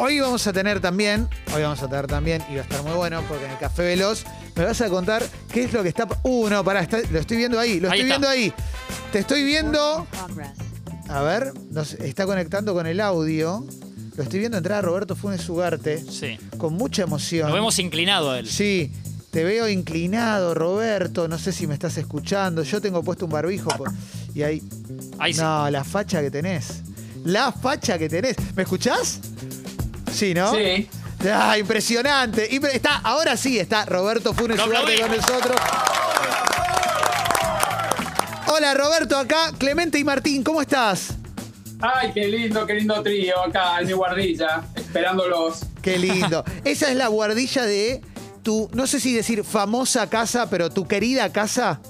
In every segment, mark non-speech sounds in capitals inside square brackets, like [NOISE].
hoy vamos a tener también, hoy vamos a tener también, y va a estar muy bueno, porque en el Café Veloz me vas a contar qué es lo que está. Uh, no, pará, está- lo estoy viendo ahí, lo Ahí estoy está. viendo ahí. Te estoy viendo. A ver, nos está conectando con el audio. Lo estoy viendo entrar a Roberto Funes Ugarte Sí. con mucha emoción. Lo vemos inclinado a él. Sí, te veo inclinado, Roberto. No sé si me estás escuchando. Yo tengo puesto un barbijo y ahí. Ahí sí. No, la facha que tenés. La facha que tenés. ¿Me escuchás? Sí, ¿no? Sí. Ah, impresionante. Impre- Está, ahora sí está Roberto Funes Lo Ugarte con nosotros. Hola Roberto, acá Clemente y Martín, ¿cómo estás? Ay, qué lindo, qué lindo trío acá en mi guardilla, esperándolos. Qué lindo. [LAUGHS] Esa es la guardilla de tu, no sé si decir famosa casa, pero tu querida casa.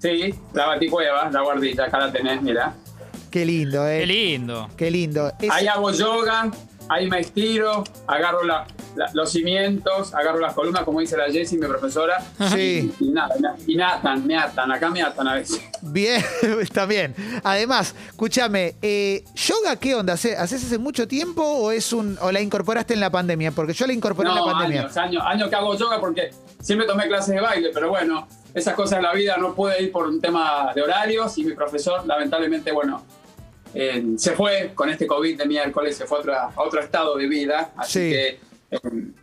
Sí, la baticueva, la guardilla, acá la tenés, mira. Qué lindo, eh. Qué lindo. Qué lindo. Es- Ahí hago yoga, ahí me estiro, agarro la- la- los cimientos, agarro las columnas, como dice la Jessie, mi profesora. Sí. Y, y nada, y me atan, me atan, acá me atan a veces. Bien, [LAUGHS] está bien. Además, escúchame, eh, ¿yoga qué onda? ¿Hace- ¿Haces hace mucho tiempo o es un o la incorporaste en la pandemia? Porque yo la incorporé en la pandemia. años, años, años que hago yoga porque siempre tomé clases de baile, pero bueno, esas cosas de la vida no pude ir por un tema de horarios y mi profesor, lamentablemente, bueno, eh, se fue con este COVID de miércoles, se fue a, otra- a otro estado de vida, así Sí. que eh,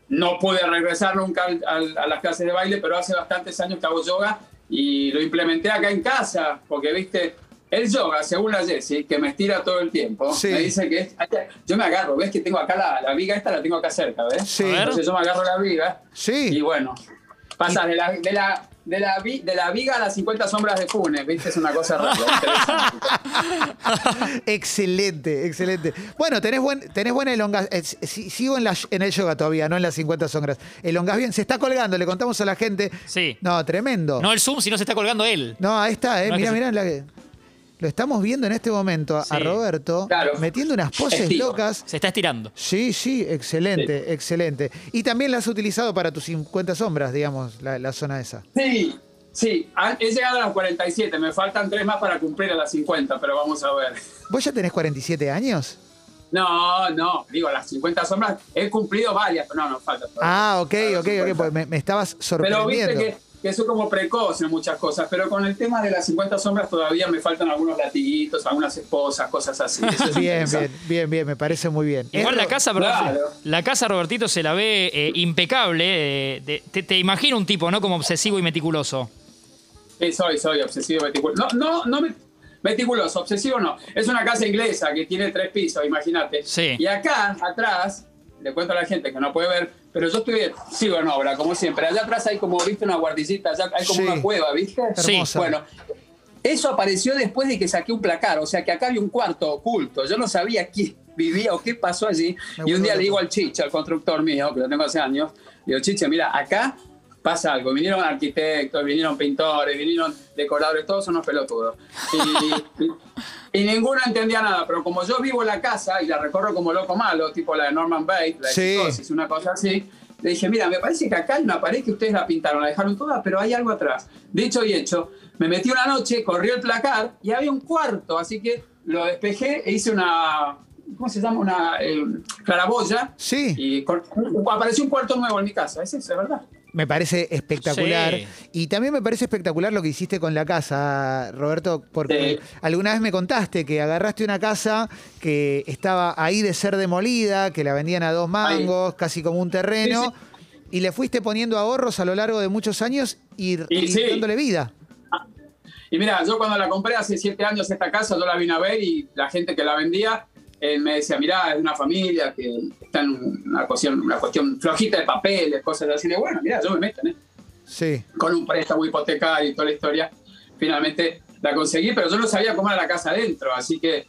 no pude regresar nunca al- al- a las clases de baile, pero hace bastantes años que hago yoga y lo implementé acá en casa, porque viste, el yoga, según la Jessie, que me estira todo el tiempo, Sí. me dice que es- yo me agarro, ves que tengo acá la, la viga esta, la tengo acá cerca, ¿ves? Sí. Entonces yo me agarro la viga y Sí. bueno, pasas de la, de la, de la, vi- de la viga a las 50 sombras de Funes, ¿viste? Es una cosa rara. [LAUGHS] excelente, excelente. Bueno, tenés, buen, tenés buena elongación. sigo en, la, en el yoga todavía, no en las 50 sombras. Elongás bien, se está colgando, le contamos a la gente. Sí. No, tremendo. No el Zoom, sino se está colgando él. No, ahí está, eh. No, es Mirá, que mirá. la- lo estamos viendo en este momento a. Roberto Claro. metiendo unas poses locas. Se está estirando. Sí, sí, excelente, excelente. Y también la has utilizado para tus 50 sombras, digamos, la, la zona esa. Sí, sí, a- he llegado a las 47, me faltan tres más para cumplir a las 50, pero vamos a ver. ¿Vos ya tenés 47 años? No, no, digo, las 50 sombras he cumplido varias, pero no, no falta. todavía. Ah, ok, ok, ok, 50. pues me, me estabas Pero sorprendiendo. viste que, que soy como precoz en muchas cosas, pero con el tema de las 50 sombras todavía me faltan algunos latiguitos, algunas esposas, cosas así. Eso es [LAUGHS] Bien, bien, bien, bien, me parece muy bien. Igual la casa, Claro. la casa Robertito se la ve eh, impecable. eh, de- te, te imagino un tipo, ¿no? Como obsesivo y meticuloso. Sí, soy, soy obsesivo meticuloso. No, no, no me- meticuloso, obsesivo no. Es una casa inglesa que tiene tres pisos, imagínate. Sí. Y acá, atrás, le cuento a la gente que no puede ver, pero yo estoy, sigo en obra, como siempre. Allá atrás hay como, viste, una guardillita, allá hay como Sí. una cueva, ¿viste? Sí. Bueno, eso apareció después de que saqué un placar, o sea que acá había un cuarto oculto. Yo no sabía quién vivía o qué pasó allí. Me Y un día le digo al Chiche, al constructor mío, que lo tengo hace años, le digo, Chiche, mira, acá pasa algo. Vinieron arquitectos, vinieron pintores, vinieron decoradores, todos son unos pelotudos. Y, y- y ninguno entendía nada, pero como yo vivo la casa y la recorro como loco malo, tipo la de Norman Bates, la de Sí. Psicosis, una cosa así, le dije, mira, me parece que acá hay una pared que ustedes la pintaron, la dejaron toda, pero hay algo atrás. Dicho y hecho, me metí una noche, corrí el placar y había un cuarto, así que lo despejé e hice una, ¿cómo se llama? Una eh, claraboya. Sí. Y apareció un cuarto nuevo en mi casa, es eso, es verdad. Me parece espectacular. Sí. Y también me parece espectacular lo que hiciste con la casa, Roberto, porque Sí. alguna vez me contaste que agarraste una casa que estaba ahí de ser demolida, que la vendían a dos mangos, casi como un terreno, y le fuiste poniendo ahorros a lo largo de muchos años y, Y y sí. dándole vida. Y mira, yo cuando la compré hace siete años esta casa, yo la vine a ver y la gente que la vendía eh, me decía, mirá, es una familia que está en una cuestión, una cuestión flojita de papeles, cosas así. Y bueno, mirá, yo me meto, ¿eh? Sí. con un préstamo hipotecario y toda la historia. Finalmente la conseguí, pero yo no sabía cómo era la casa adentro, así que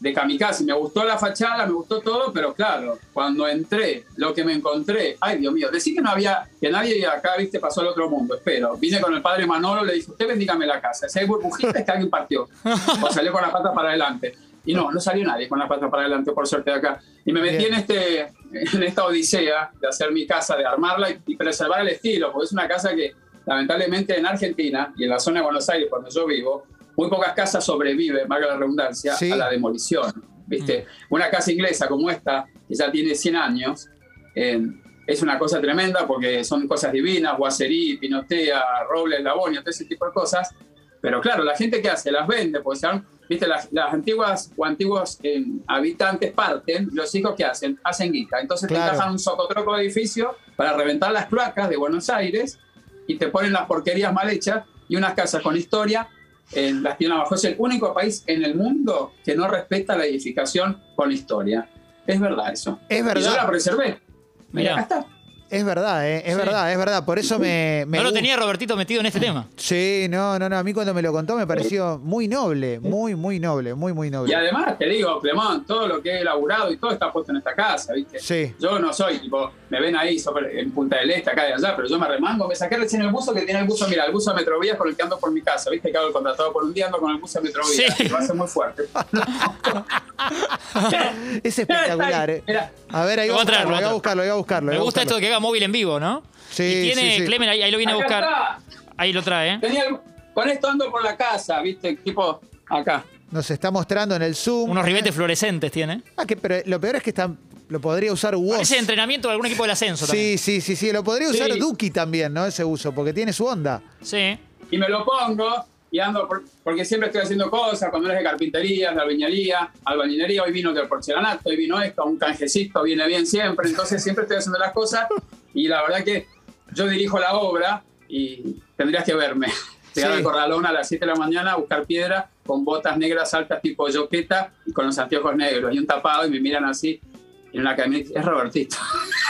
de kamikaze. Me gustó la fachada, me gustó todo, pero claro, cuando entré, lo que me encontré, ay Dios mío, decir que no había, que nadie acá, viste, pasó al otro mundo, espero. Vine con el padre Manolo, le dije, usted bendígame la casa. Si hay burbujitas, que alguien partió. [LAUGHS] O salió con la pata para adelante. Y no, no salió nadie con la pata para adelante, por suerte de acá. Y me metí Bien. en este en esta odisea de hacer mi casa, de armarla y, y preservar el estilo, porque es una casa que lamentablemente en Argentina y en la zona de Buenos Aires, donde yo vivo, muy pocas casas sobreviven, valga la redundancia, Sí. a la demolición. ¿viste? Una casa inglesa como esta, que ya tiene 100 años, eh, es una cosa tremenda porque son cosas divinas, Guacerí, Pinotea, Robles, Labonio, todo ese tipo de cosas. Pero claro, la gente que hace las vende, porque son, viste, las, las antiguas o antiguos eh, habitantes parten, los hijos que hacen, hacen guita. Entonces Claro. te encajan un socotroco de edificio para reventar las cloacas de Buenos Aires y te ponen las porquerías mal hechas y unas casas con historia eh, las tienen abajo. Es el único país en el mundo que no respeta la edificación con historia. Es verdad eso. Es Y yo la verdad, preservé. Mirá. Acá está. Es verdad, eh, es Sí. verdad, es verdad. Por eso me. me No lo tenía Robertito metido en este tema. Sí, no, no, no. A mí cuando me lo contó me pareció muy noble, muy, muy noble, muy, muy Y noble. además, te digo, Clemón, todo lo que he elaborado y todo está puesto en esta casa, ¿viste? Sí. Yo no soy, tipo, me ven ahí sobre- en Punta del Este, acá de allá, pero yo me remango, me saqué recién el buzo que tiene el buzo, mira, el buzo de Metrovías con el que ando por mi casa, ¿viste? Que hago el contratado por un día, ando con el buzo de Metrovías, Sí. lo hace muy fuerte. [LAUGHS] Es espectacular, eh. A ver, ahí voy a buscarlo, lo voy a buscarlo, voy a buscarlo. Me gusta esto de que haga móvil en vivo, ¿no? Sí, y tiene, sí, sí. Clemen, ahí, ahí lo viene a buscar. está. Ahí lo trae, ¿eh? Tenía con esto ando por la casa, ¿viste? Tipo, acá. Nos está mostrando en el Zoom. Unos ribetes fluorescentes tiene. Ah, que, pero lo peor es que está, lo podría usar Woz. Ese entrenamiento de algún equipo del ascenso también. Sí, sí, sí, sí. Lo podría usar Sí. Duki también, ¿no? Ese uso, porque tiene su onda. Sí. y me lo pongo y ando por- porque siempre estoy haciendo cosas, cuando eres de carpintería, de albañilería, albañilería, hoy vino del porcelanato, hoy vino esto, un canjecito viene bien siempre, entonces siempre estoy haciendo las cosas y la verdad que yo dirijo la obra y tendrías que verme. [LAUGHS] Llegar Sí. al corralón a las 7 de la mañana a buscar piedra con botas negras altas tipo yoqueta y con los anteojos negros y un tapado y me miran así en una camioneta. Es Robertito.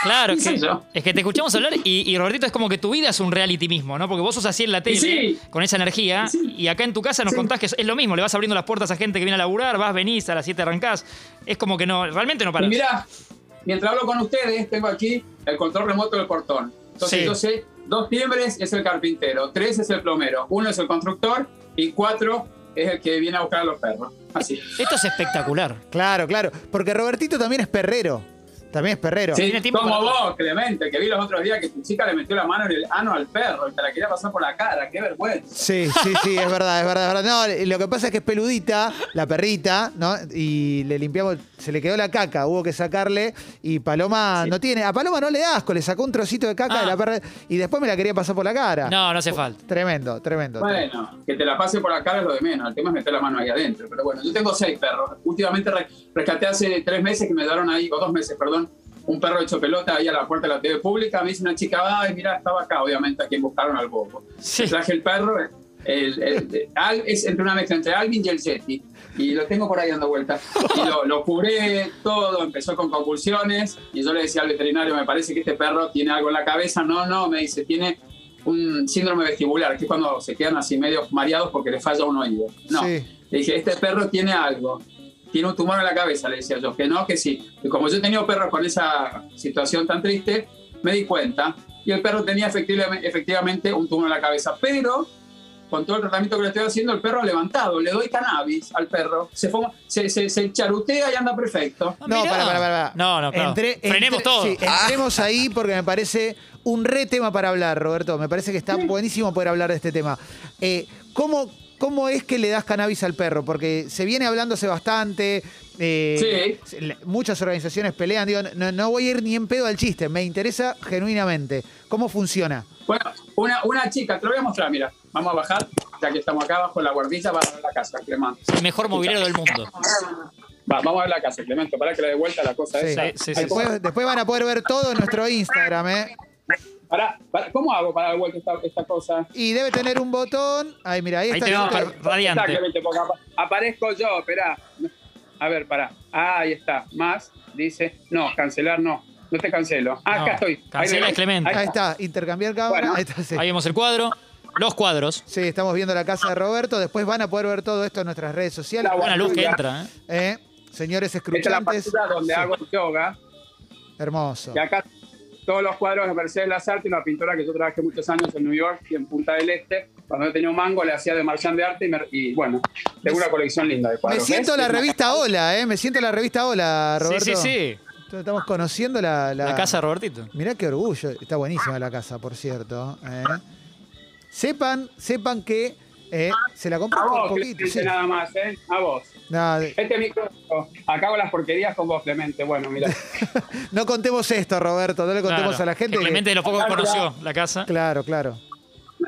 Claro, [LAUGHS] es ¿Qué que, es que te escuchamos hablar y, y Robertito es como que tu vida es un reality mismo, ¿no? Porque vos sos así en la tele, sí. con esa energía, Y sí. y acá en tu casa nos Sí. contás que es, lo mismo, le vas abriendo las puertas a gente que viene a laburar, vas, venís, a las 7 arrancás. Es como que no, realmente no Y parás. mirá, mientras hablo con ustedes, tengo aquí el control remoto del portón. Entonces yo sé, dos timbres es el carpintero, tres es el plomero, uno es el constructor y cuatro es el que viene a buscar a los perros. Así. Esto es espectacular. Claro, claro. Porque Robertito también es perrero. También es perrero. Sí, Tiene como para vos, Clemente, que vi los otros días que tu chica le metió la mano en el ano al perro y te la quería pasar por la cara. ¡Qué vergüenza! Sí, sí, sí, es verdad, es verdad, es verdad. No, lo que pasa es que es peludita, la perrita, ¿no? Y le limpiamos, se le quedó la caca, hubo que sacarle. Y Paloma Sí. no tiene, a Paloma no le da asco, le sacó un trocito de caca Ah. de la perra y después me la quería pasar por la cara. No, no hace falta. Tremendo, tremendo. tremendo. Bueno, que te la pase por la cara es lo de menos. El tema es meter la mano ahí adentro. Pero bueno, yo tengo seis perros. Últimamente re- rescaté hace tres meses que me daron ahí, o dos meses, perdón, un perro hecho pelota ahí a la puerta de la TV pública. Me dice una chica, ay, mira, estaba acá, obviamente, a quien buscaron al bobo. Sí. Traje el perro, el, el- Al- es entre una mezcla entre Alvin y el Yeti. Y lo tengo por ahí dando vueltas. Y lo, lo curé todo, empezó con convulsiones. Y yo le decía al veterinario, me parece que este perro tiene algo en la cabeza. No, no, me dice, tiene un síndrome vestibular, que es cuando se quedan así medio mareados porque les falla un oído. No, Sí. le dije, este perro tiene algo. Tiene un tumor en la cabeza, le decía yo. Que no, que sí. Y como yo he tenido perros con esa situación tan triste, me di cuenta. Y el perro tenía efectivamente, efectivamente un tumor en la cabeza. Pero con todo el tratamiento que le estoy haciendo, el perro ha levantado. Le doy cannabis al perro. Se, fuma- se, se, se charutea y anda perfecto. Ah, No, mirá. para, para, para. No, no, claro. Entre- Frenemos entre- todo. sí, entremos ahí porque me parece un re tema para hablar, Roberto. Me parece que está buenísimo poder hablar de este tema. Eh, ¿cómo, ¿Cómo es que le das cannabis al perro? Porque se viene hablándose bastante. eh, le- Muchas organizaciones pelean. Digo, no, no voy a ir ni en pedo al chiste. Me interesa genuinamente. ¿Cómo funciona? Bueno, una, una chica, te lo voy a mostrar, mira. Vamos a bajar, ya que estamos acá abajo en la guardilla, va a ver la casa, Clemente. El mejor mobiliario del mundo. Va, vamos a ver la casa, Clemente, para que le dé vuelta la cosa Sí. esa. Sí, sí, sí. Después, después van a poder ver todo en nuestro Instagram. ¿eh? Pará, pará, ¿Cómo hago para dar vuelta esta, esta cosa? Y debe tener un botón. Ay, mira, ahí Ahí está. tenemos radiante. Está, Clemente, porque apa- aparezco yo, esperá. A ver, pará. Ah, ahí está. Más, dice. No, cancelar no. No te cancelo. Ah, No, acá estoy. Cancela Clemente. Ahí está, intercambiar cámara. Bueno. Ahí está, sí. Ahí vemos el cuadro, los cuadros. Sí, estamos viendo la casa de Roberto. Después van a poder ver todo esto en nuestras redes sociales. La Buena luz que entra, ¿eh? ¿Eh? Señores Esta es la escruchantes. donde Sí, hago yoga. Hermoso. Y acá todos los cuadros de Mercedes Lazarte, una pintora que yo trabajé muchos años en New York y en Punta del Este. Cuando yo tenía un mango, le hacía de marchand de arte y, me- y, bueno, tengo una colección linda de Me cuadros. siento ¿ves? la revista Hola, ¿eh? Me siento la revista Hola, Roberto. Sí, sí, sí. Estamos conociendo la, La casa de Robertito. Mirá qué orgullo. Está buenísima la casa, por cierto. ¿eh? Sepan, sepan que Eh, se la compró A por vos, poquito. Clemente, sí. nada más, ¿eh? A vos. No, de- Este micro, acabo las porquerías con vos, Clemente. Bueno, mira. [LAUGHS] no contemos esto, Roberto, no le contemos Claro, a la gente. que- Clemente de lo poco que conoció la casa. Claro, claro.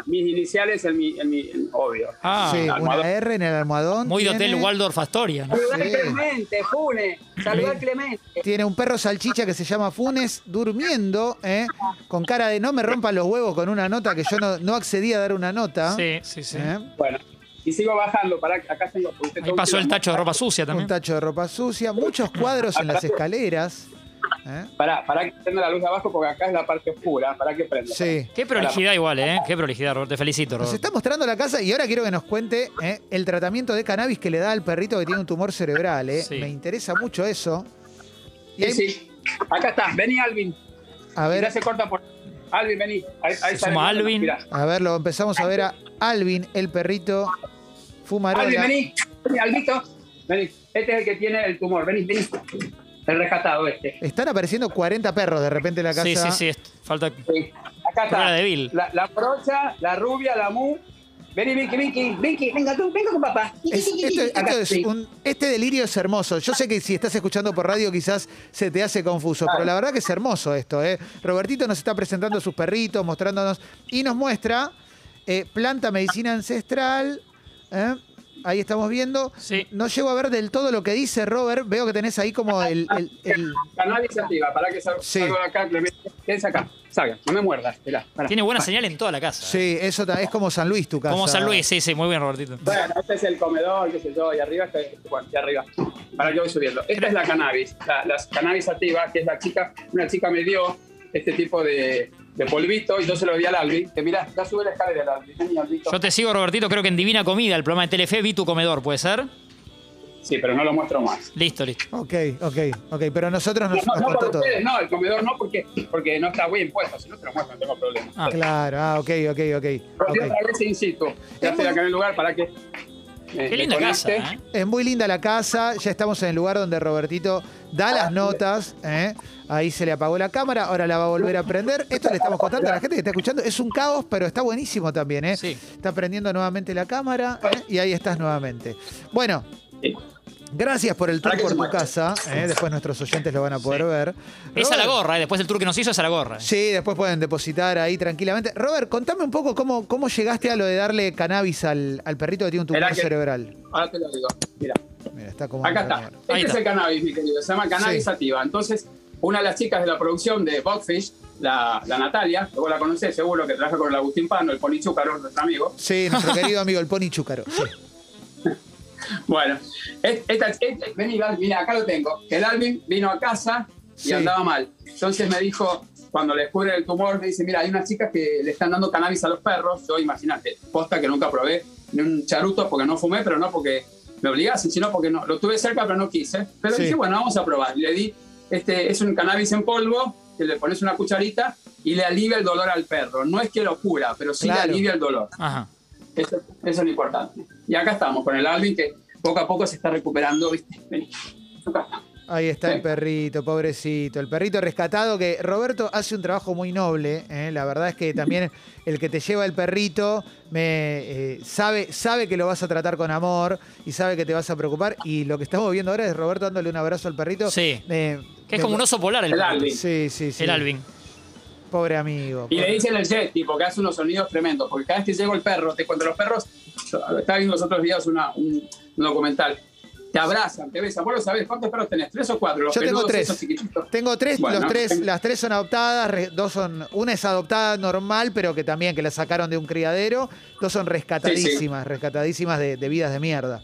Mis iniciales en mi, en mi en- obvio. Ah, sí, almohadón. una R en el almohadón. muy de hotel Waldorf Astoria, ¿no? Sí. a Clemente, Fune. Saludá a Clemente. Tiene un perro salchicha que se llama Funes durmiendo, ¿eh? con cara de no me rompan los huevos con una nota que yo no, no accedí a dar una nota. Sí, sí, sí. ¿eh? Bueno, y sigo bajando. Para, acá tengo. usted Ahí tengo pasó el tacho de ropa sucia Un también. tacho de ropa sucia, muchos cuadros en las escaleras. ¿Eh? Pará, pará que prenda la luz de abajo porque acá es la parte oscura. Para que prenda. Sí. Qué prolijidad igual, ¿eh? Qué prolijidad, Roberto. Te felicito, Nos Roberto. está mostrando la casa y ahora quiero que nos cuente ¿eh? el tratamiento de cannabis que le da al perrito que tiene un tumor cerebral. ¿eh? Sí. Me interesa mucho eso. Y Sí, hay- sí. Acá está. Vení, Alvin. A Mirá, ver, se corta por. Alvin, vení. Ahí, ahí Se suma Alvin. Mirá. a ver, lo empezamos a ver a Alvin, el perrito fumarola. Alvin, vení. Vení, Albito. Vení. Este es el que tiene el tumor. Vení, vení. El rescatado este. Están apareciendo 40 perros de repente en la casa. Sí, sí, sí. Falta. Sí. Acá está. de. La, la brocha, la rubia, la mu. Vení, Vicky, Vicky. Vicky, venga tú, venga con papá. Es- esto- es sí. un- este delirio es hermoso. Yo sé que si estás escuchando por radio quizás se te hace confuso, pero la verdad que es hermoso esto. ¿eh? Robertito nos está presentando sus perritos, mostrándonos y nos muestra eh, planta medicina ancestral. ¿eh? Ahí estamos viendo. Sí. No llego a ver del todo lo que dice Robert. Veo que tenés ahí como el... el- el- Cannabis activa. Para que salga Sí. acá. Quédense acá. Salga, no me muerdas. Esperá. Tiene buena señal en toda la casa. ¿eh? Sí, eso ta- es como San Luis tu casa. Como San Luis, sí, sí. Muy bien, Robertito. Bueno, este es el comedor, qué sé yo, y arriba está, bueno, y arriba. Para que voy subiendo. Esta es la cannabis, la, la cannabis activa, que es la chica, una chica me dio este tipo de, de polvito y yo se lo di al Albi, que mirá, ya sube la escalera el Albi, vení, Albito. Yo te sigo, Robertito. Creo que en Divina Comida, el programa de Telefe, vi tu comedor, ¿puede ser? Sí, pero no lo muestro más. Listo, listo. Ok, ok, ok. Pero nosotros No, nos, no, nos no contó por todo. ustedes, no, el comedor no, porque, porque no está bien puesto, si no te lo muestro, no tengo problema. Ah. Claro, ah, ok, ok, ok. Pero ok. sí, otra vez in situ, ya estoy acá en el lugar para que... Qué linda casa. ¿eh? Es muy linda la casa, ya estamos en el lugar donde Robertito da las notas. ¿eh? Ahí se le apagó la cámara, ahora la va a volver a prender. Esto le estamos contando a la gente que está escuchando. Es un caos, pero está buenísimo también. ¿eh? Sí. Está prendiendo nuevamente la cámara ¿eh? y ahí estás nuevamente. Bueno, Sí. Gracias por el tour por tu casa. ¿eh? Después nuestros oyentes lo van a poder ver. Es a la Robert- gorra, ¿eh? Después del tour que nos hizo es a la gorra. Sí, después pueden depositar ahí tranquilamente. Robert, contame un poco cómo, cómo llegaste a lo de darle cannabis al, al perrito que tiene un tumor que- cerebral. Ahora te lo digo, mira. Mira, está como. Acá está. Este Ahí es está. el cannabis, mi querido. Se llama cannabis Sí. sativa. Entonces, una de las chicas de la producción de Bogfish, la, la Natalia, que vos la conocés seguro, que trabaja con el Agustín Pano, el Pony Chúcaro, nuestro amigo. Sí, nuestro [LAUGHS] querido amigo el Pony Chúcaro. sí. [LAUGHS] Bueno, es- esta, este- vení, mira, acá lo tengo. El Alvin vino a casa y Sí. andaba mal. Entonces me dijo, cuando le descubre el tumor, me dice, mira, hay unas chicas que le están dando cannabis a los perros. Yo, imagínate, posta que nunca probé ni un charuto porque no fumé, pero no porque me obligasen, sino porque no, lo tuve cerca, pero no quise. Pero Sí. dije, bueno, vamos a probar. Y le di, este, es un cannabis en polvo, que le pones una cucharita y le alivia el dolor al perro. No es que lo cura, pero sí Claro. le alivia el dolor. Ajá. Eso, eso es lo importante. Y acá estamos con el Alvin que poco a poco se está recuperando, ¿viste? Vení. Acá está. Ahí está el perrito, pobrecito. El perrito rescatado que Roberto hace un trabajo muy noble. ¿eh? La verdad es que también el que te lleva el perrito me eh, sabe, sabe que lo vas a tratar con amor y sabe que te vas a preocupar. Y lo que estamos viendo ahora es Roberto dándole un abrazo al perrito. Sí. Eh, Que es como un oso polar el, El. Alvin. Sí, sí, sí. El Alvin. Pobre amigo. Y le pobre- dicen el jet, tipo, que hace unos sonidos tremendos, porque cada vez que llega el perro, te cuento, los perros, estaba viendo los otros días una- un, un documental, te abrazan, te besan, vos lo sabés, ¿cuántos perros tenés? ¿Tres o cuatro? Los Yo tengo tres. Tengo tres, Bueno, los tres, tengo- las tres son adoptadas, dos son, una es adoptada normal, pero que también que la sacaron de un criadero, dos son rescatadísimas, rescatadísimas de, de vidas de mierda.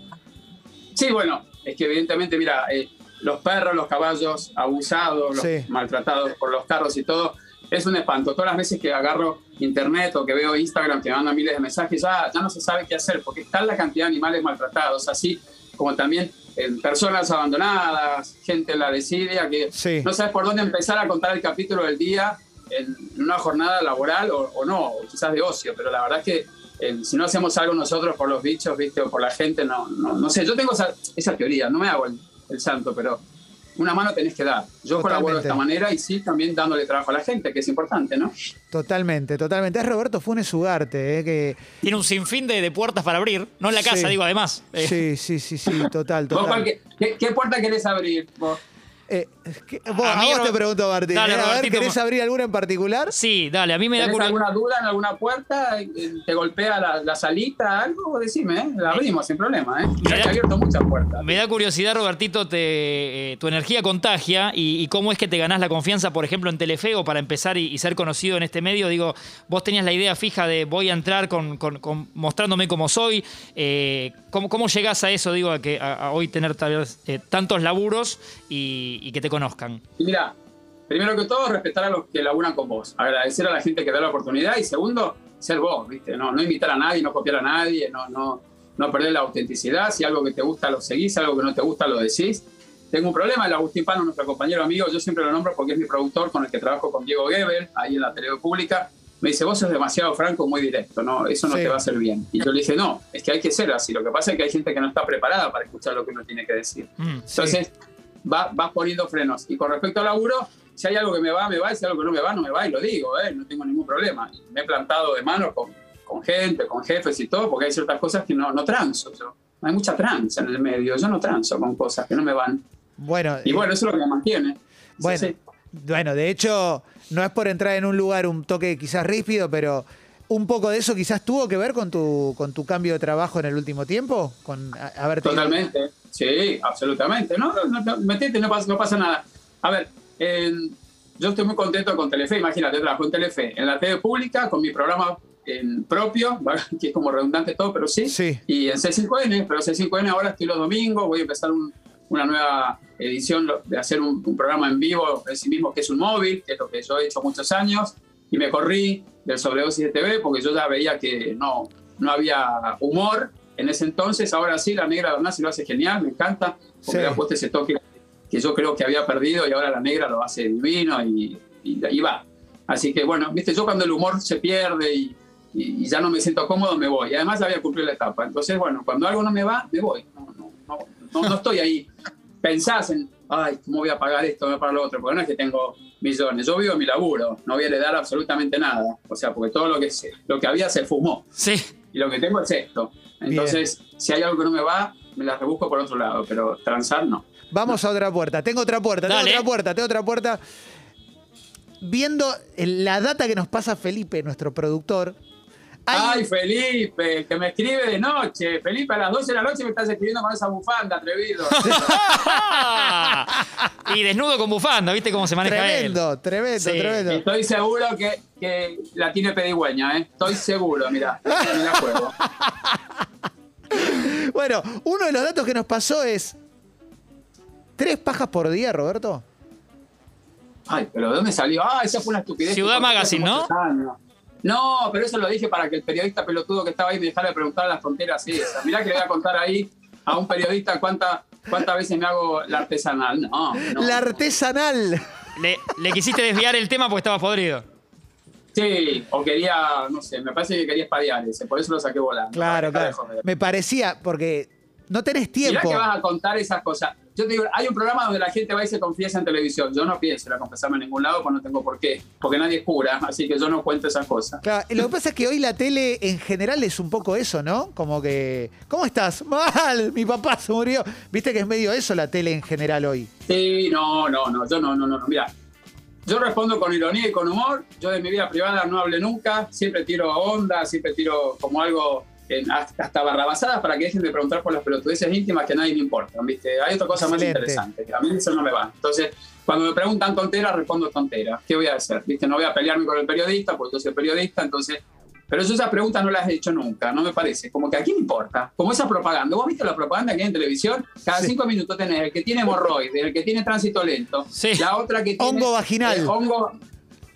Sí, bueno, es que evidentemente, mira, eh, los perros, los caballos abusados, los Sí. maltratados por los carros y todo, es un espanto. Todas las veces que agarro internet o que veo Instagram que me mandan miles de mensajes, ya, ya no se sabe qué hacer, porque está la cantidad de animales maltratados, así como también en personas abandonadas, gente en la desidia, que Sí. no sabes por dónde empezar a contar el capítulo del día en una jornada laboral o, o no, o quizás de ocio, pero la verdad es que eh, si no hacemos algo nosotros por los bichos, ¿viste? O por la gente, no, no, no sé. Yo tengo esa, esa teoría, no me hago el, el santo, pero una mano tenés que dar. Yo colaboro de Totalmente. esta manera y sí, también dándole trabajo a la gente, que es importante, ¿no? Totalmente, totalmente. Es Roberto Funes Ugarte, ¿eh? que Tiene un sinfín de, de puertas para abrir. No en la casa, Sí. digo, además. Eh, Sí, sí, sí, sí, total, ¿Vos total. qué, qué puerta querés abrir? vos? Eh, ¿qué- vos- A a, mí, vos Ro- te pregunto, Martín. Dale, ¿eh? a ver, Robertito, ¿querés ma- abrir alguna en particular? Sí, dale, a mí me da ¿Tenés curiosidad. alguna duda en alguna puerta? Eh, ¿Te golpea la, la salita? Algo, decime, ¿eh? La abrimos sin problema, ¿eh? Ya da- he abierto muchas puertas. Me da curiosidad, Robertito, te, eh, tu energía contagia y, y cómo es que te ganás la confianza, por ejemplo, en Telefeo para empezar y, y ser conocido en este medio. Digo, vos tenías la idea fija de voy a entrar con, con- con- mostrándome como soy. Eh, ¿cómo, ¿Cómo llegás a eso, digo, a, que, a, a hoy tener tal vez, eh, tantos laburos y, y que te conozcan? Y mira, primero que todo, respetar a los que laburan con vos. Agradecer a la gente que da la oportunidad. Y segundo, ser vos, ¿viste? No, no imitar a nadie, no copiar a nadie, no, no, no perder la autenticidad. Si algo que te gusta lo seguís, algo que no te gusta lo decís. Tengo un problema, el Agustín Pano, nuestro compañero amigo, yo siempre lo nombro porque es mi productor con el que trabajo con Diego Gebel, ahí en la tele pública. Me dice, vos sos demasiado franco, muy directo, ¿no? Eso no Sí. te va a hacer bien. Y yo le dije, no, es que hay que ser así. Lo que pasa es que hay gente que no está preparada para escuchar lo que uno tiene que decir. Mm. Entonces, va- vas poniendo frenos. Y con respecto al laburo, si hay algo que me va, me va, y si hay algo que no me va, no me va, y lo digo, ¿eh? no tengo ningún problema. Me he plantado de mano con, con gente, con jefes y todo, porque hay ciertas cosas que no, no transo. Yo. Hay mucha tranza en el medio, yo no transo con cosas que no me van. Bueno, Y bueno, eso es lo que me mantiene. bueno, Sí, sí. bueno, de hecho, no es por entrar en un lugar un toque quizás ríspido, pero un poco de eso quizás tuvo que ver con tu, con tu cambio de trabajo en el último tiempo, con ido- Totalmente, sí, absolutamente. No, no, no, metete, no pasa, no pasa nada. A ver, en- yo estoy muy contento con Telefe, imagínate, trabajo en Telefe, en la TV pública, con mi programa en propio, [LAUGHS] que es como redundante todo, pero sí. Sí. Y en C5N, pero C5N ahora estoy los domingos, voy a empezar un- una nueva edición de hacer un, un programa en vivo de sí mismo, que es un móvil, que es lo que yo he hecho muchos años, y me corrí del sobredosis de TV porque yo ya veía que no, no había humor en ese entonces, ahora sí, la negra Donasi lo hace genial, me encanta, porque Sí. le ha puesto ese toque que yo creo que había perdido y ahora la negra lo hace divino y, y, y va. Así que bueno, viste, yo cuando el humor se pierde y, y- y ya no me siento cómodo, me voy. Y además ya había cumplido la etapa. Entonces, bueno, cuando algo no me va, me voy. No, no, no, no, no estoy ahí. Pensás en, ay, ¿cómo voy a pagar esto? ¿Cómo voy a pagar lo otro? Porque no es que tengo millones. Yo vivo mi laburo. No voy a heredar absolutamente nada. O sea, porque todo lo que, se- lo que había se fumó. Sí. Y lo que tengo es esto. Entonces, si hay algo que no me va, me las rebusco por otro lado. Pero transar, no. Vamos a otra puerta. Tengo otra puerta, tengo otra puerta, tengo otra puerta. Viendo la data que nos pasa Felipe, nuestro productor. hay- Ay, Felipe, que me escribe de noche. Felipe, a las 12 de la noche me estás escribiendo con esa bufanda, atrevido. [LAUGHS] y desnudo con bufanda, ¿viste cómo se maneja tremendo, tremendo, Sí. tremendo. Estoy seguro que, que la tiene pedigüeña, ¿eh? Estoy seguro, mira. Me la juego. Bueno, uno de los datos que nos pasó es. ¿Tres pajas por día, Roberto? Ay, pero ¿de dónde salió? Ah, esa fue una estupidez. Ciudad Magazine, ¿no? No, pero eso lo dije para que el periodista pelotudo que estaba ahí me dejara de preguntar a las fronteras esas. Mirá que le voy a contar ahí a un periodista cuánta- cuántas veces me hago la artesanal. No, no. la artesanal. Le, le quisiste desviar el tema porque estabas podrido. Sí, o quería, no sé, me parece que quería espadear ese, por eso lo saqué volando. Claro, claro. Me parecía, porque no tenés Mirá tiempo. que vas a contar esas cosas. Yo te digo, hay un programa donde la gente va y se confiesa en televisión. Yo no pienso ir a confesarme en ningún lado, pues no tengo por qué. Porque nadie es cura, así que yo no cuento esas cosas. Claro, lo que pasa es que hoy la tele en general es un poco eso, ¿no? Como que, ¿cómo estás? [LAUGHS] Mal, mi papá se murió. Viste que es medio eso la tele en general hoy. Sí, no, no, no, yo no, no, no, no. Mira, yo respondo con ironía y con humor. Yo de mi vida privada no hablé nunca. Siempre tiro onda, siempre tiro como algo en- hasta barrabasadas para que dejen de preguntar por las pelotudeces íntimas que a nadie me importan, ¿viste? Hay otra cosa más interesante. A mí eso no me va. Entonces, cuando me preguntan tonteras, respondo tonteras. ¿Qué voy a hacer? ¿Viste? No voy a pelearme con el periodista porque yo soy periodista, entonces... Pero yo esas preguntas no las he hecho nunca, no me parece. Como que a quién importa. Como esa propaganda. ¿Vos viste la propaganda que hay en televisión? Cada Sí. cinco minutos tenés el que tiene hemorroides, el que tiene tránsito lento, Sí. la otra que tiene... Hongo vaginal. eh, hongo,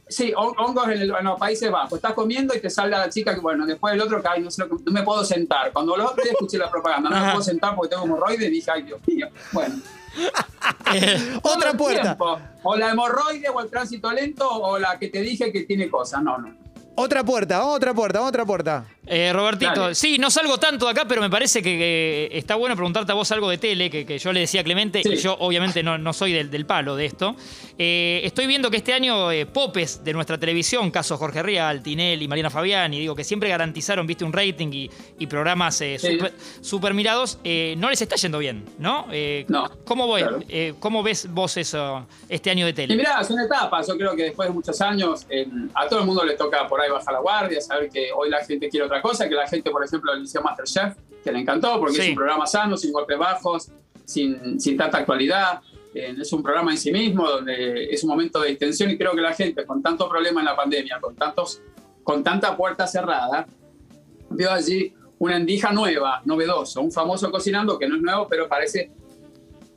sí, hon- hongos en, el- en los Países Bajos. Estás comiendo y te sale la chica que, bueno, después el otro ay, no, sé no me puedo sentar. Cuando los otros días escuché la propaganda, no me puedo sentar porque tengo hemorroides, dije, ay, Dios mío. Bueno. [LAUGHS] Eh, Otra puerta. tiempo. O la hemorroide, o el tránsito lento, o la que te dije que tiene cosas. No, no. Otra puerta, otra puerta, otra puerta. Eh, Robertito, sí, no salgo tanto de acá, pero me parece que, está bueno preguntarte a vos algo de tele, que, yo le decía a Clemente, y yo obviamente no, soy del, palo de esto. Eh, estoy viendo que este año eh, popes de nuestra televisión, caso Jorge Rial, Tinelli, Mariana Fabián, y digo que siempre garantizaron, viste, un rating y, programas super, mirados, no les está yendo bien, ¿no? no. ¿cómo, ¿Cómo ves vos eso este año de tele? Y mirá, son etapas. Yo creo que después de muchos años, a todo el mundo le toca por ahí bajar la guardia, saber que hoy la gente quiere otra cosa, que la gente, por ejemplo, le hizo Masterchef, que le encantó, porque es un programa sano, sin golpes bajos, sin, sin tanta actualidad. Eh, es un programa en sí mismo, donde es un momento de distensión y creo que la gente, con tanto problema en la pandemia, con, tantos, con tanta puerta cerrada, vio allí una endija nueva, novedoso, un famoso cocinando que no es nuevo, pero parece,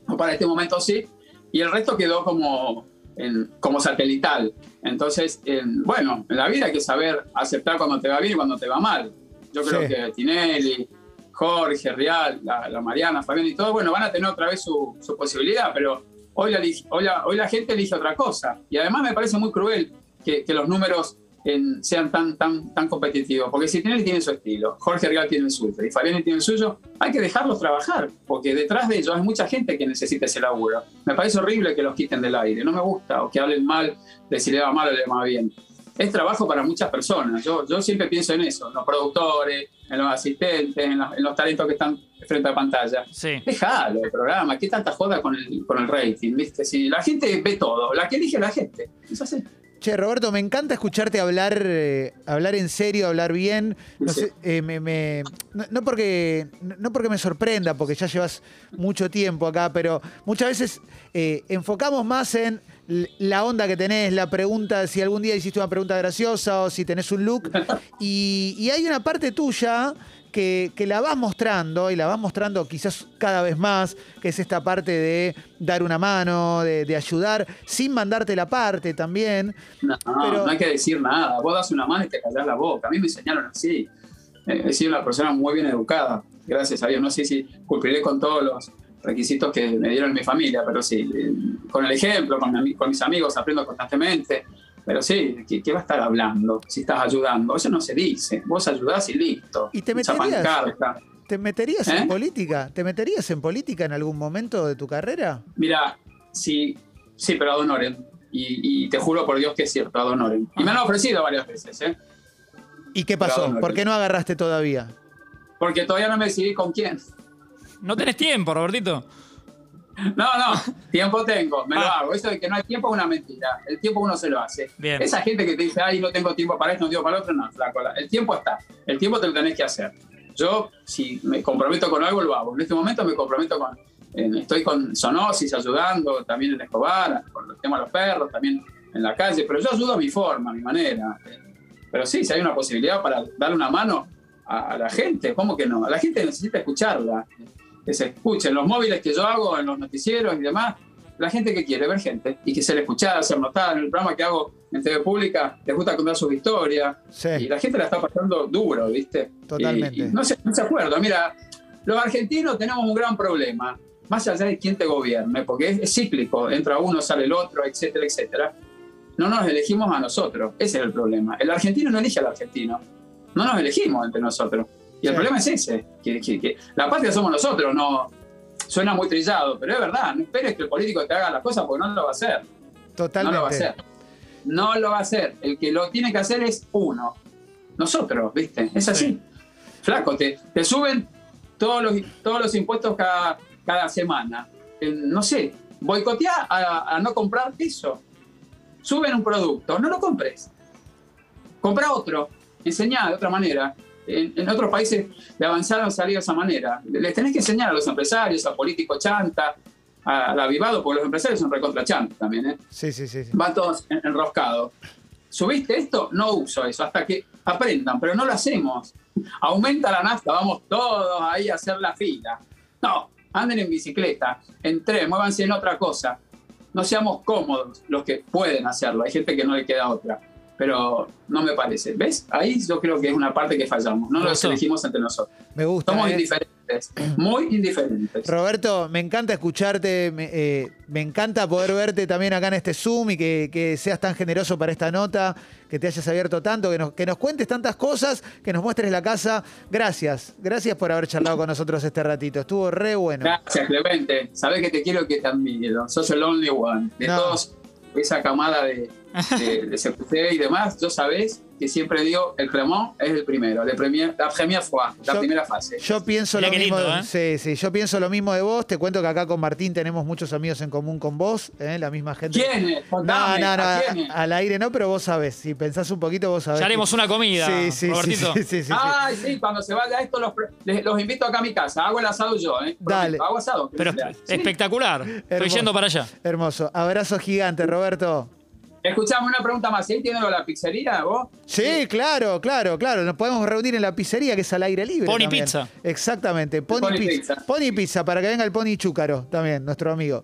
o para este momento sí, y el resto quedó como, como satelital. Entonces, bueno, en la vida hay que saber aceptar cuando te va bien y cuando te va mal. Yo creo que Tinelli, Jorge, Real, la, Mariana, Fabián y todo, bueno, van a tener otra vez su, posibilidad, pero hoy la, hoy, la, gente elige otra cosa. Y además me parece muy cruel que, que los números sean tan, tan, tan competitivos. Porque si Tinelli tiene su estilo, Jorge Regal tiene el suyo y Fabián tiene el suyo, hay que dejarlos trabajar, porque detrás de ellos hay mucha gente que necesita ese laburo. Me parece horrible que los quiten del aire, no me gusta, o que hablen mal de si le va mal o le va bien. Es trabajo para muchas personas. Yo, yo siempre pienso en eso, en los productores, en los asistentes, en los, talentos que están frente a pantalla. Sí. Déjalo el programa, ¿qué tanta joda con el, con el rating? ¿viste? Si la gente ve todo, la que elige la gente. Es así. Che, Roberto, me encanta escucharte hablar, eh, hablar en serio, hablar bien. No, eh, no, porque, no porque me sorprenda, porque ya llevas mucho tiempo acá, pero muchas veces eh, enfocamos más en la onda que tenés, la pregunta, si algún día hiciste una pregunta graciosa o si tenés un look. [LAUGHS] Y, y hay una parte tuya que, la vas mostrando y la vas mostrando quizás cada vez más, que es esta parte de dar una mano, de, ayudar, sin mandarte la parte también. No, no hay que decir nada. Vos das una mano y te callas la boca. A mí me enseñaron así. Eh, he sido una persona muy bien educada, gracias a Dios. No sé si cumpliré con todos los requisitos que me dieron mi familia, pero sí, eh, con el ejemplo, con, con mis amigos aprendo constantemente. Pero sí, ¿qué, va a estar hablando si estás ayudando? Eso no se dice. Vos ayudás y listo. ¿Y te meterías, ¿te meterías en ¿Eh? política? ¿Te meterías en política en algún momento de tu carrera? Mira, sí, sí, pero ad honorem. Y, te juro por Dios que es cierto, ad honorem. Y me han ofrecido varias veces, ¿eh? ¿Y qué pasó? ¿Por qué no agarraste todavía? Porque todavía no me decidí con quién. No tenés tiempo, Robertito. No, no, tiempo tengo, me lo ah. hago. Eso de que no hay tiempo es una mentira. El tiempo uno se lo hace. Esa gente que te dice, ay, no tengo tiempo para esto, no tengo para otro, no, flaco. El tiempo está. El tiempo te lo tenés que hacer. Yo, si me comprometo con algo, lo hago. En este momento me comprometo con. estoy con Sonosis ayudando, también en Escobar, con el tema de los perros, también en la calle, pero yo ayudo a mi forma, a mi manera. Pero sí, si hay una posibilidad para darle una mano a, a la gente, ¿cómo que no? A la gente necesita escucharla que se escuchen los móviles que yo hago en los noticieros y demás, la gente que quiere ver gente y que se le escuchada, ser notada en el programa que hago en TV Pública, les gusta contar sus historias y la gente la está pasando duro, ¿viste? Totalmente. no, se, no se acuerda, mira, los argentinos tenemos un gran problema, más allá de quién te gobierne, porque es, cíclico, entra uno, sale el otro, etcétera, etcétera. No nos elegimos a nosotros, ese es el problema. El argentino no elige al argentino, no nos elegimos entre nosotros. Y el problema es ese, que, la patria somos nosotros, no suena muy trillado, pero es verdad, no esperes que el político te haga las cosas porque no lo va a hacer. Totalmente. No lo va a hacer. No lo va a hacer. El que lo tiene que hacer es uno. Nosotros, ¿viste? Es así. Flaco, te, te, suben todos los, todos los impuestos cada, cada semana. no sé, boicotea a, a no comprar eso. Suben un producto, no lo compres. Compra otro, enseñá de otra manera en, otros países de avanzaron salir de esa manera. Les tenés que enseñar a los empresarios, a políticos chanta, al avivado, porque los empresarios son recontra chanta también, ¿eh? Sí, sí, sí. Van todos enroscados. ¿Subiste esto? No uso eso, hasta que aprendan, pero no lo hacemos. Aumenta la nafta, vamos todos ahí a hacer la fila. No, anden en bicicleta, entren, muévanse en otra cosa. No seamos cómodos los que pueden hacerlo, hay gente que no le queda otra pero no me parece. ¿Ves? Ahí yo creo que es una parte que fallamos. No nos elegimos entre nosotros. Me gusta. Somos ¿eh? indiferentes. muy indiferentes. Roberto, me encanta escucharte, me, eh, me encanta poder verte también acá en este Zoom y que, que seas tan generoso para esta nota, que te hayas abierto tanto, que nos, que nos cuentes tantas cosas, que nos muestres la casa. Gracias, gracias por haber charlado con nosotros este ratito. Estuvo re bueno. Gracias, Clemente. Sabés que te quiero y que te admiro. Sos el only one. De No. todos, esa camada de, de, de CQC y demás, yo sabés que siempre digo, el Clermont es el primero, la premier, la première fois, la Yo- primera fase. Yo pienso lo mismo. lindo, ¿eh? Sí, sí, yo pienso lo mismo de vos. Te cuento que acá con Martín tenemos muchos amigos en común con vos, ¿eh? la misma gente. ¿Quiénes? No, Contame, no, no, ¿a a- quiénes? al aire no, pero vos sabés. Si pensás un poquito, vos sabés. Ya que- haremos una comida, Sí, sí, sí, Robertito. sí, sí, sí, sí. Ay, sí, cuando se vaya esto, los, les- los invito acá a mi casa. Hago el asado yo, ¿eh? Dale. Hago asado. Pero espectacular. Estoy Hermoso. yendo para allá. Hermoso. Abrazo gigante, Roberto. Escuchame una pregunta más. ¿Sí tiene lo de la pizzería vos? Sí, claro, claro, claro. Nos podemos reunir en la pizzería que es al aire libre. Pony también. Pizza. Exactamente, Pony, Pony Pizza. Pizza. Pony Pizza, para que venga el Pony Chúcaro también, nuestro amigo.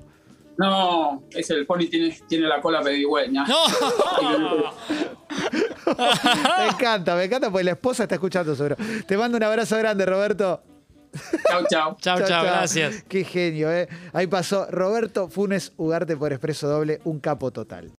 No, es el pony tiene, tiene la cola pedigüeña. ¡No! [LAUGHS] Me encanta, me encanta porque la esposa está escuchando seguro. Te mando un abrazo grande, Roberto. Chau, chau. [LAUGHS] Chao, chao, gracias. Qué genio, ¿eh? Ahí pasó Roberto Funes Ugarte por Expreso Doble, un capo total.